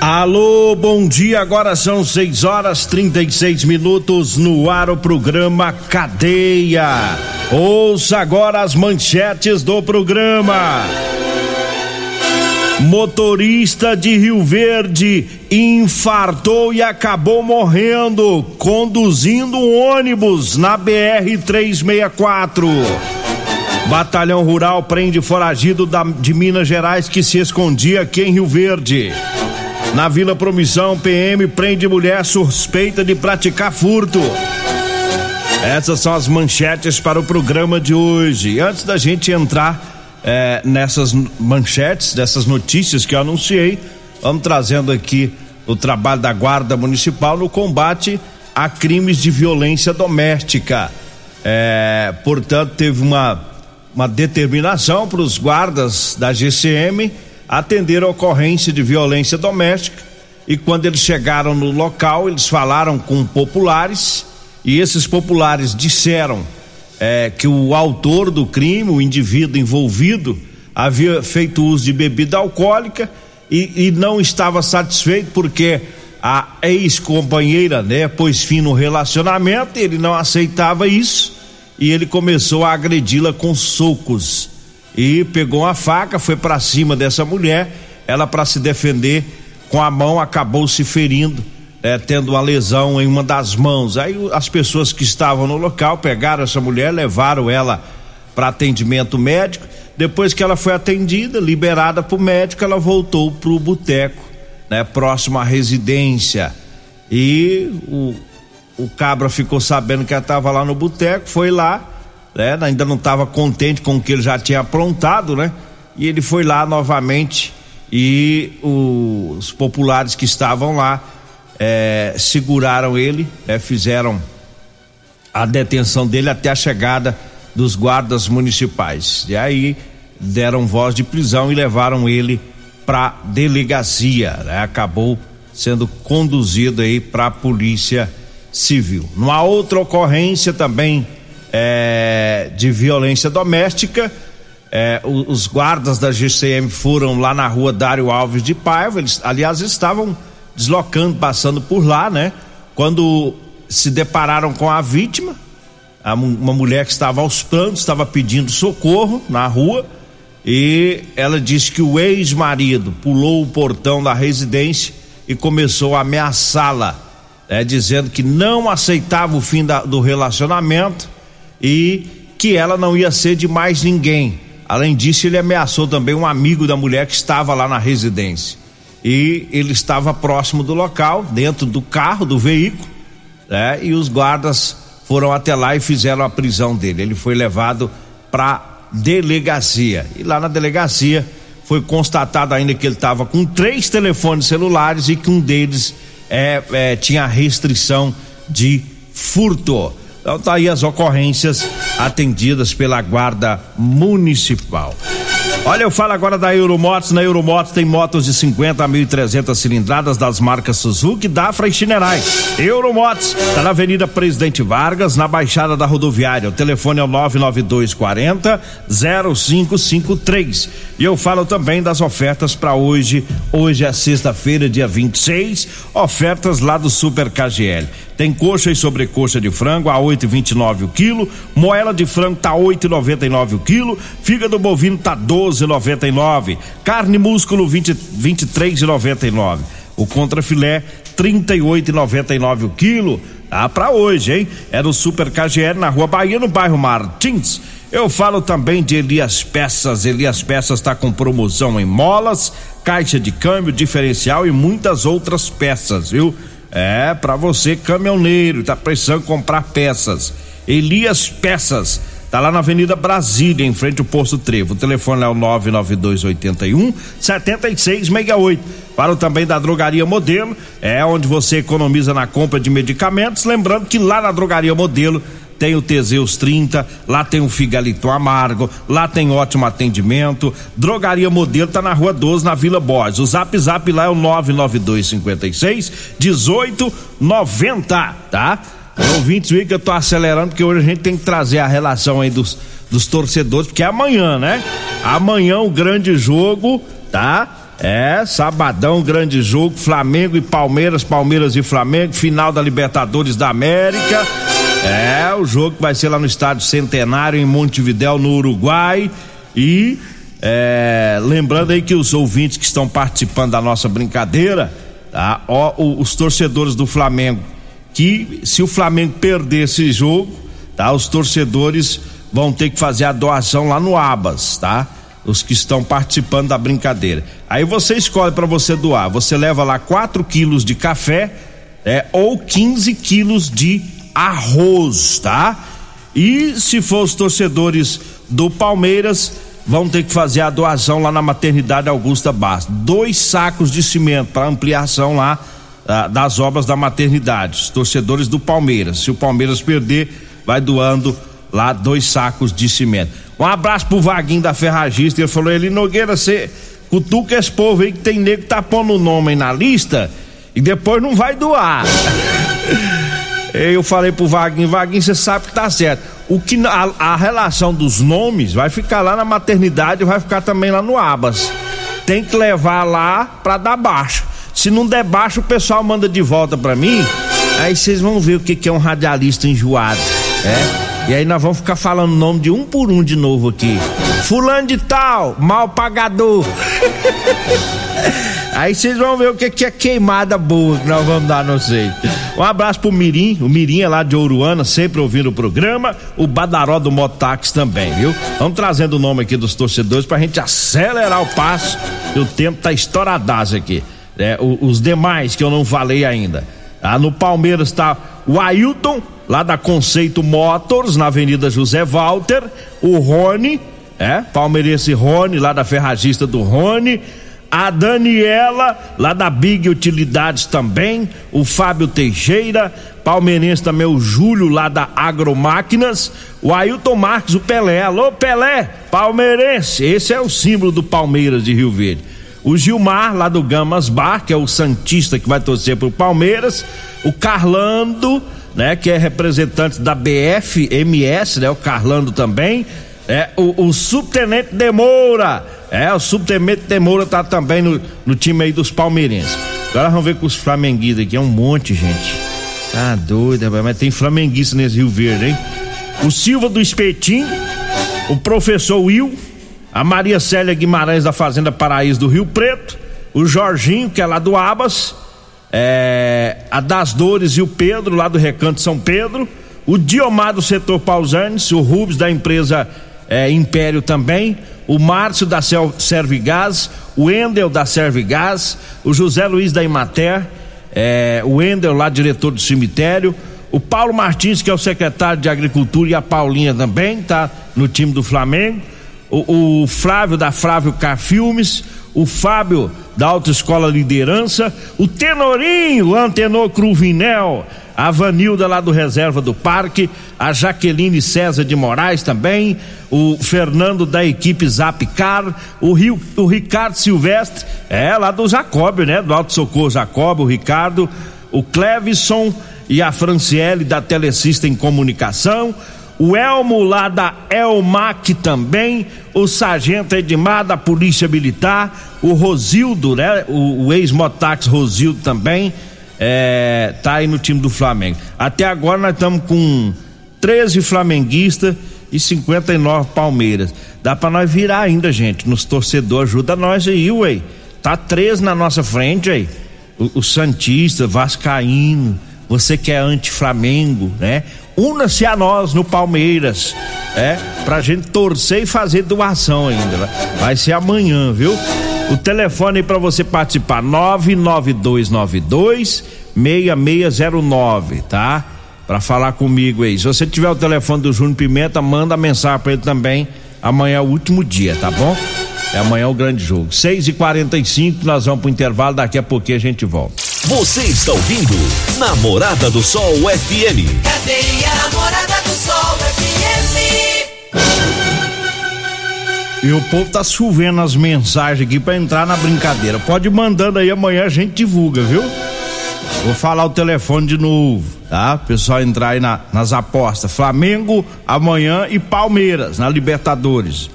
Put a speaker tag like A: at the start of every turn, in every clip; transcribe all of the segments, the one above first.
A: Alô, bom dia. Agora são 6 horas 36 minutos no ar o programa Cadeia. Ouça agora as manchetes do programa. Motorista de Rio Verde infartou e acabou morrendo conduzindo um ônibus na BR 364. Batalhão Rural prende foragido da, de Minas Gerais que se escondia aqui em Rio Verde. Na Vila Promissão, PM prende mulher suspeita de praticar furto. Essas são as manchetes para o programa de hoje. Antes da gente entrar é, nessas manchetes, dessas notícias que eu anunciei, vamos trazendo aqui o trabalho da Guarda Municipal no combate a crimes de violência doméstica. É, portanto, teve uma, uma determinação para os guardas da GCM atender a ocorrência de violência doméstica e quando eles chegaram no local, eles falaram com populares e esses populares disseram é, que o autor do crime, o indivíduo envolvido, havia feito uso de bebida alcoólica e, e não estava satisfeito porque a ex-companheira, né, pôs fim no relacionamento, ele não aceitava isso e ele começou a agredi-la com socos e pegou uma faca, foi para cima dessa mulher. Ela, para se defender com a mão, acabou se ferindo, é, tendo uma lesão em uma das mãos. Aí as pessoas que estavam no local pegaram essa mulher, levaram ela para atendimento médico. Depois que ela foi atendida, liberada para o médico, ela voltou para o boteco, né, próximo à residência. E o, o cabra ficou sabendo que ela estava lá no boteco, foi lá né? Ainda não estava contente com o que ele já tinha aprontado, né? E ele foi lá novamente e os populares que estavam lá é, seguraram ele, é, fizeram a detenção dele até a chegada dos guardas municipais. E aí deram voz de prisão e levaram ele para delegacia. Né? Acabou sendo conduzido aí para a polícia civil. Numa outra ocorrência também é, de violência doméstica. É, os guardas da GCM foram lá na rua Dário Alves de Paiva, eles, aliás, estavam deslocando, passando por lá, né? Quando se depararam com a vítima, uma mulher que estava aos prantos, estava pedindo socorro na rua, e ela disse que o ex-marido pulou o portão da residência e começou a ameaçá-la, é, dizendo que não aceitava o fim da, do relacionamento e que ela não ia ser de mais ninguém. Além disso, ele ameaçou também um amigo da mulher que estava lá na residência. E ele estava próximo do local, dentro do carro, do veículo, né? E os guardas foram até lá e fizeram a prisão dele. Ele foi levado para delegacia. E lá na delegacia foi constatado ainda que ele estava com três telefones celulares e que um deles é, é, tinha restrição de furto. Então tá aí as ocorrências atendidas pela Guarda Municipal. Olha, eu falo agora da Euromotos. Na Euromotos tem motos de 50 a 1.300 cilindradas das marcas Suzuki, Dafra e Chinerai. Euromotos, tá na Avenida Presidente Vargas, na Baixada da Rodoviária. O telefone é o 99240 0553. E eu falo também das ofertas para hoje. Hoje é sexta-feira, dia 26. Ofertas lá do Super KGL. Tem coxa e sobrecoxa de frango a 8,29 o quilo, moela de frango tá 8,99 o quilo, fígado bovino tá 12,99, carne músculo 20 23,99. O contrafilé 38,99 o quilo. Tá para hoje, hein? É no Super KGL na Rua Bahia, no bairro Martins. Eu falo também de Elias Peças. Elias Peças está com promoção em molas, caixa de câmbio, diferencial e muitas outras peças, viu? É, para você caminhoneiro, tá precisando comprar peças. Elias Peças Tá lá na Avenida Brasília, em frente ao Posto Trevo. O telefone é o 99281 7668. Para o também da Drogaria Modelo, é onde você economiza na compra de medicamentos. Lembrando que lá na Drogaria Modelo tem o Teseus 30, lá tem o Figalito Amargo, lá tem ótimo atendimento. Drogaria Modelo tá na Rua 12, na Vila Borges. O Zap Zap lá é o 99256 1890, tá? Ouvintes, viu que eu tô acelerando, porque hoje a gente tem que trazer a relação aí dos, dos torcedores, porque é amanhã, né? Amanhã o grande jogo, tá? É, sabadão, grande jogo, Flamengo e Palmeiras, Palmeiras e Flamengo, final da Libertadores da América. É, o jogo vai ser lá no Estádio Centenário, em Montevidéu, no Uruguai. E é, lembrando aí que os ouvintes que estão participando da nossa brincadeira, tá? Ó, os torcedores do Flamengo que se o Flamengo perder esse jogo, tá? Os torcedores vão ter que fazer a doação lá no Abas, tá? Os que estão participando da brincadeira. Aí você escolhe para você doar. Você leva lá 4 quilos de café é, ou 15 quilos de arroz, tá? E se for os torcedores do Palmeiras, vão ter que fazer a doação lá na maternidade Augusta Bastos. Dois sacos de cimento para ampliação lá das obras da maternidade, torcedores do Palmeiras. Se o Palmeiras perder, vai doando lá dois sacos de cimento. Um abraço pro Vaguinho da Ferragista. Ele falou: Ele Nogueira, você cutuca esse povo aí que tem nego que tá pondo o nome aí na lista e depois não vai doar. Eu falei pro Vaguinho: Vaguinho, você sabe que tá certo. O que a, a relação dos nomes vai ficar lá na maternidade, vai ficar também lá no Abas. Tem que levar lá pra dar baixa. Se não der baixo, o pessoal manda de volta pra mim. Aí vocês vão ver o que, que é um radialista enjoado. É? E aí nós vamos ficar falando o nome de um por um de novo aqui. Fulano de tal, mal pagador. Aí vocês vão ver o que, que é queimada boa que nós vamos dar, não sei. Um abraço pro Mirim, o Mirim é lá de Ouruana, sempre ouvindo o programa. O Badaró do Motax também, viu? Vamos trazendo o nome aqui dos torcedores pra gente acelerar o passo. E o tempo tá estouradaço aqui é, os demais que eu não falei ainda. Ah, no Palmeiras está o Ailton, lá da Conceito Motors, na Avenida José Walter, o Rony, é, palmeirense Rony, lá da Ferragista do Rony, a Daniela, lá da Big Utilidades também, o Fábio Teixeira, palmeirense também o Júlio, lá da Agromáquinas, o Ailton Marques, o Pelé, alô Pelé, palmeirense, esse é o símbolo do Palmeiras de Rio Verde o Gilmar, lá do Gamas Bar, que é o Santista que vai torcer pro Palmeiras, o Carlando, né, que é representante da BFMS, né, o Carlando também, é, o, o Subtenente Demoura, é, o Subtenente Demoura tá também no, no time aí dos palmeirenses. Agora vamos ver com os flamenguistas aqui, é um monte, gente. Tá doido, mas tem flamenguista nesse Rio Verde, hein? O Silva do Espetinho, o professor Will, a Maria Célia Guimarães da Fazenda Paraíso do Rio Preto, o Jorginho, que é lá do Abas, é, a Das Dores e o Pedro, lá do Recanto São Pedro, o Diomar do setor Pausanes, o Rubens da empresa é, Império também, o Márcio da Servigás, o Endel da Servigás, o José Luiz da Imater, é, o Endel lá diretor do cemitério, o Paulo Martins, que é o secretário de Agricultura, e a Paulinha também, tá no time do Flamengo o, o Flávio da Flávio Car Filmes, o Fábio da Autoescola Liderança, o Tenorinho, Antenor Cruvinel, a Vanilda lá do Reserva do Parque, a Jaqueline César de Moraes também, o Fernando da equipe Zapcar, o, Rio, o Ricardo Silvestre, é lá do Jacob, né? Do Alto Socorro Jacob, o Ricardo, o Clevison e a Franciele da Telecista em Comunicação, o Elmo lá da Elmac também, o Sargento Edmar da Polícia Militar, o Rosildo, né? O, o ex-Motax Rosildo também, é, tá aí no time do Flamengo. Até agora nós estamos com 13 flamenguistas e 59 Palmeiras. Dá para nós virar ainda, gente, nos torcedores, ajuda nós aí, ué. Tá 13 na nossa frente aí. O, o Santista, Vascaíno, você que é anti-Flamengo, né? Una-se a nós no Palmeiras, é, pra gente torcer e fazer doação ainda. Né? Vai ser amanhã, viu? O telefone para você participar: 99292 6609, tá? Para falar comigo aí. Se você tiver o telefone do Júnior Pimenta, manda mensagem para ele também. Amanhã é o último dia, tá bom? É amanhã o grande jogo. 6 e 45 nós vamos pro intervalo, daqui a pouquinho a gente volta.
B: Você está ouvindo Namorada do Sol FM.
C: Cadê a Namorada do Sol FM?
A: E o povo tá chovendo as mensagens aqui para entrar na brincadeira. Pode ir mandando aí, amanhã a gente divulga, viu? Vou falar o telefone de novo, tá? O pessoal entrar aí na, nas apostas. Flamengo amanhã e Palmeiras na Libertadores.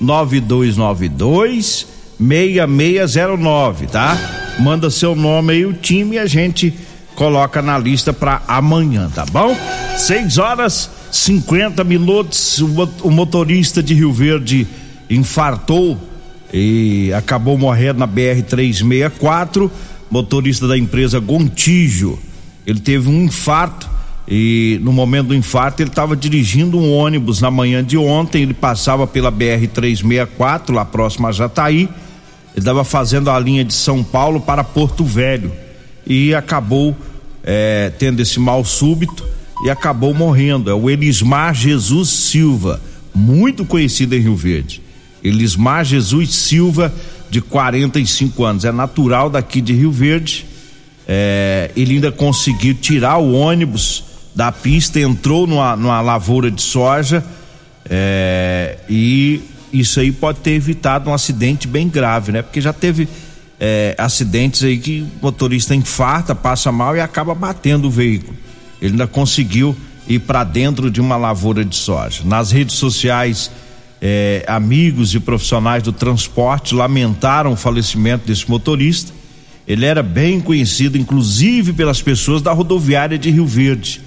A: 99292 6609, tá? Manda seu nome aí, o time e a gente coloca na lista para amanhã, tá bom? 6 horas 50 minutos. O motorista de Rio Verde infartou e acabou morrendo na BR 364. Motorista da empresa Gontijo. Ele teve um infarto e no momento do infarto ele estava dirigindo um ônibus na manhã de ontem. Ele passava pela BR 364 lá próximo a Jataí. Ele estava fazendo a linha de São Paulo para Porto Velho e acabou é, tendo esse mal súbito e acabou morrendo. É o Elismar Jesus Silva, muito conhecido em Rio Verde. Elismar Jesus Silva, de 45 anos, é natural daqui de Rio Verde. É, ele ainda conseguiu tirar o ônibus da pista, entrou numa, numa lavoura de soja é, e isso aí pode ter evitado um acidente bem grave, né? Porque já teve é, acidentes aí que o motorista infarta, passa mal e acaba batendo o veículo. Ele ainda conseguiu ir para dentro de uma lavoura de soja. Nas redes sociais, eh, amigos e profissionais do transporte lamentaram o falecimento desse motorista. Ele era bem conhecido, inclusive pelas pessoas da rodoviária de Rio Verde.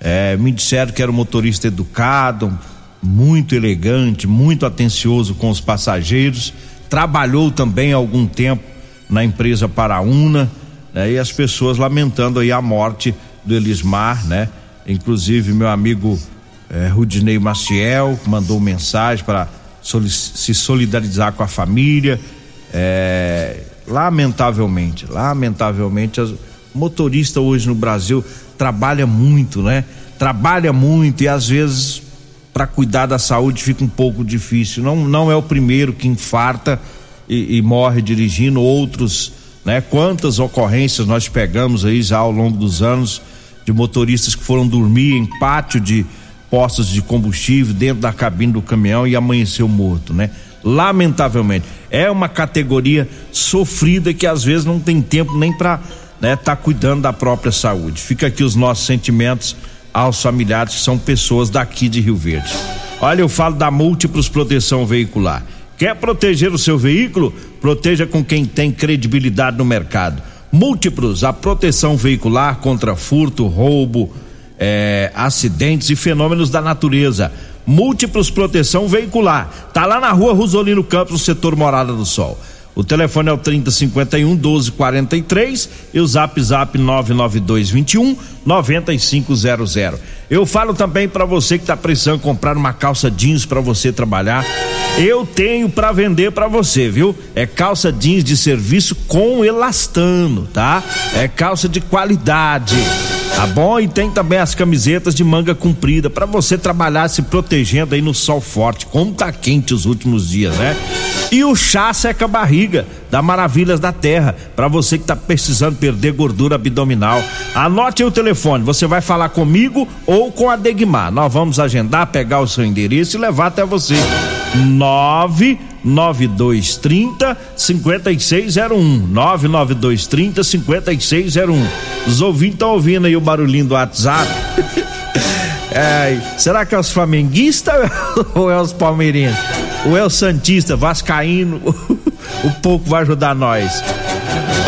A: Eh, me disseram que era um motorista educado, muito elegante, muito atencioso com os passageiros. Trabalhou também algum tempo na empresa Paraúna, né? E as pessoas lamentando aí a morte do Elismar, né? Inclusive meu amigo eh, Rudinei Maciel mandou mensagem para se solidarizar com a família. Eh, lamentavelmente, lamentavelmente, o motorista hoje no Brasil trabalha muito, né? Trabalha muito e às vezes para cuidar da saúde fica um pouco difícil. Não, não é o primeiro que infarta e, e morre dirigindo, outros, né? Quantas ocorrências nós pegamos aí já ao longo dos anos de motoristas que foram dormir em pátio de postos de combustível dentro da cabine do caminhão e amanheceu morto, né? Lamentavelmente, é uma categoria sofrida que às vezes não tem tempo nem para né, tá cuidando da própria saúde. Fica aqui os nossos sentimentos aos familiares que são pessoas daqui de Rio Verde. Olha, eu falo da Múltiplos Proteção Veicular. Quer proteger o seu veículo? Proteja com quem tem credibilidade no mercado. Múltiplos, a proteção veicular contra furto, roubo, é, acidentes e fenômenos da natureza. Múltiplos proteção veicular. Tá lá na rua Rosolino Campos, no setor Morada do Sol. O telefone é o 3051 1243 e o zap zap 99221 9500. Eu falo também para você que está precisando comprar uma calça jeans para você trabalhar. Eu tenho para vender para você, viu? É calça jeans de serviço com elastano, tá? É calça de qualidade. Tá bom? E tem também as camisetas de manga comprida para você trabalhar se protegendo aí no sol forte, como tá quente os últimos dias, né? E o chá seca barriga da Maravilhas da Terra, para você que tá precisando perder gordura abdominal. Anote aí o telefone, você vai falar comigo ou com a Degmar. Nós vamos agendar, pegar o seu endereço e levar até você. 99230 5601. 99230 5601. Os ouvintes estão ouvindo aí o barulhinho do WhatsApp. É, será que é os flamenguistas ou é os palmeirenses? Ou é o Santista, Vascaíno? o pouco vai ajudar nós.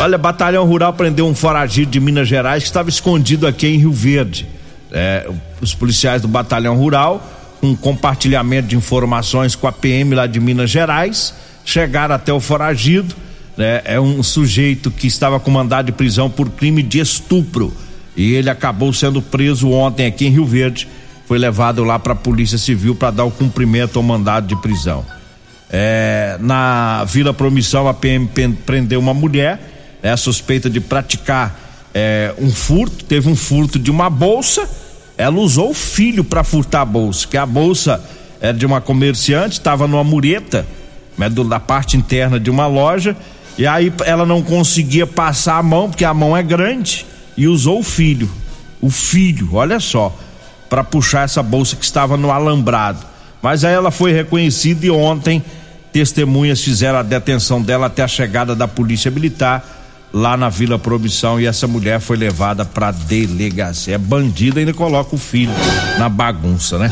A: Olha, Batalhão Rural prendeu um foragido de Minas Gerais que estava escondido aqui em Rio Verde. É, os policiais do Batalhão Rural um compartilhamento de informações com a PM lá de Minas Gerais, chegaram até o foragido, né, é um sujeito que estava com mandado de prisão por crime de estupro. E ele acabou sendo preso ontem aqui em Rio Verde. Foi levado lá para a Polícia Civil para dar o cumprimento ao mandado de prisão. É, na Vila Promissão, a PM prendeu uma mulher, é suspeita de praticar é, um furto. Teve um furto de uma bolsa. Ela usou o filho para furtar a bolsa, que a bolsa era de uma comerciante, estava numa mureta, né, do, da parte interna de uma loja. E aí ela não conseguia passar a mão, porque a mão é grande, e usou o filho. O filho, olha só, para puxar essa bolsa que estava no alambrado. Mas aí ela foi reconhecida e ontem testemunhas fizeram a detenção dela até a chegada da polícia militar lá na Vila Proibição e essa mulher foi levada para delegacia. É bandida ainda coloca o filho na bagunça, né?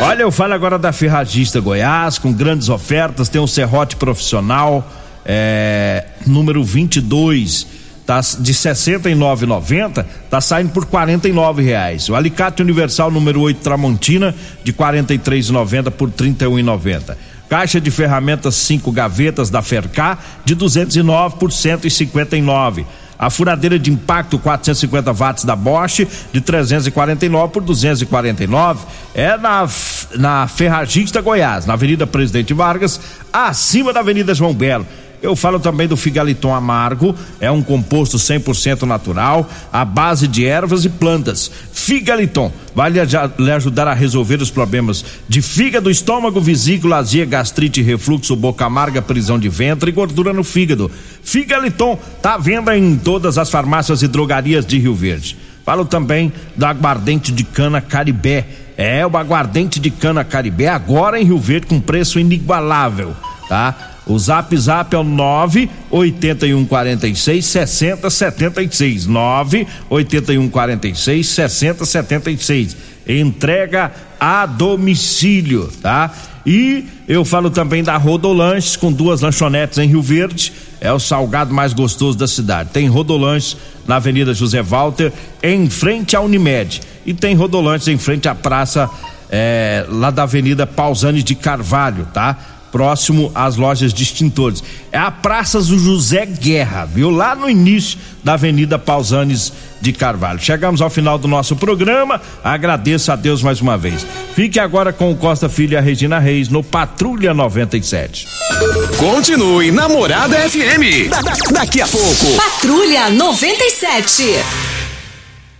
A: Olha, eu falo agora da Ferragista Goiás, com grandes ofertas, tem um serrote profissional, é, número 22, tá de 69,90, tá saindo por 49 reais. O alicate universal número 8 Tramontina de 43,90 por 31,90. Caixa de ferramentas cinco gavetas da Fercar de 209 por 159. A furadeira de impacto 450 watts da Bosch de 349 por 249 é na na Ferragista Goiás, na Avenida Presidente Vargas, acima da Avenida João Belo. Eu falo também do figaliton amargo, é um composto 100% natural, à base de ervas e plantas. Figaliton vai lhe ajudar a resolver os problemas de fígado, estômago, vesícula, azia, gastrite, refluxo, boca amarga, prisão de ventre e gordura no fígado. Figaliton tá à venda em todas as farmácias e drogarias de Rio Verde. Falo também do aguardente de cana Caribé. É, o aguardente de cana Caribé agora em Rio Verde com preço inigualável, tá? O zap zap é o 98146 6076. 98146 6076. Entrega a domicílio, tá? E eu falo também da Rodolanches com duas lanchonetes em Rio Verde. É o salgado mais gostoso da cidade. Tem Rodolanches na Avenida José Walter, em frente à Unimed. E tem Rodolanches em frente à praça é, lá da Avenida Pausani de Carvalho, tá? Próximo às lojas de extintores. É a Praça do José Guerra, viu? Lá no início da Avenida Pausanes de Carvalho. Chegamos ao final do nosso programa. Agradeço a Deus mais uma vez. Fique agora com o Costa Filho e a Regina Reis no Patrulha 97.
D: Continue Namorada FM. Da, da, daqui a pouco.
E: Patrulha 97.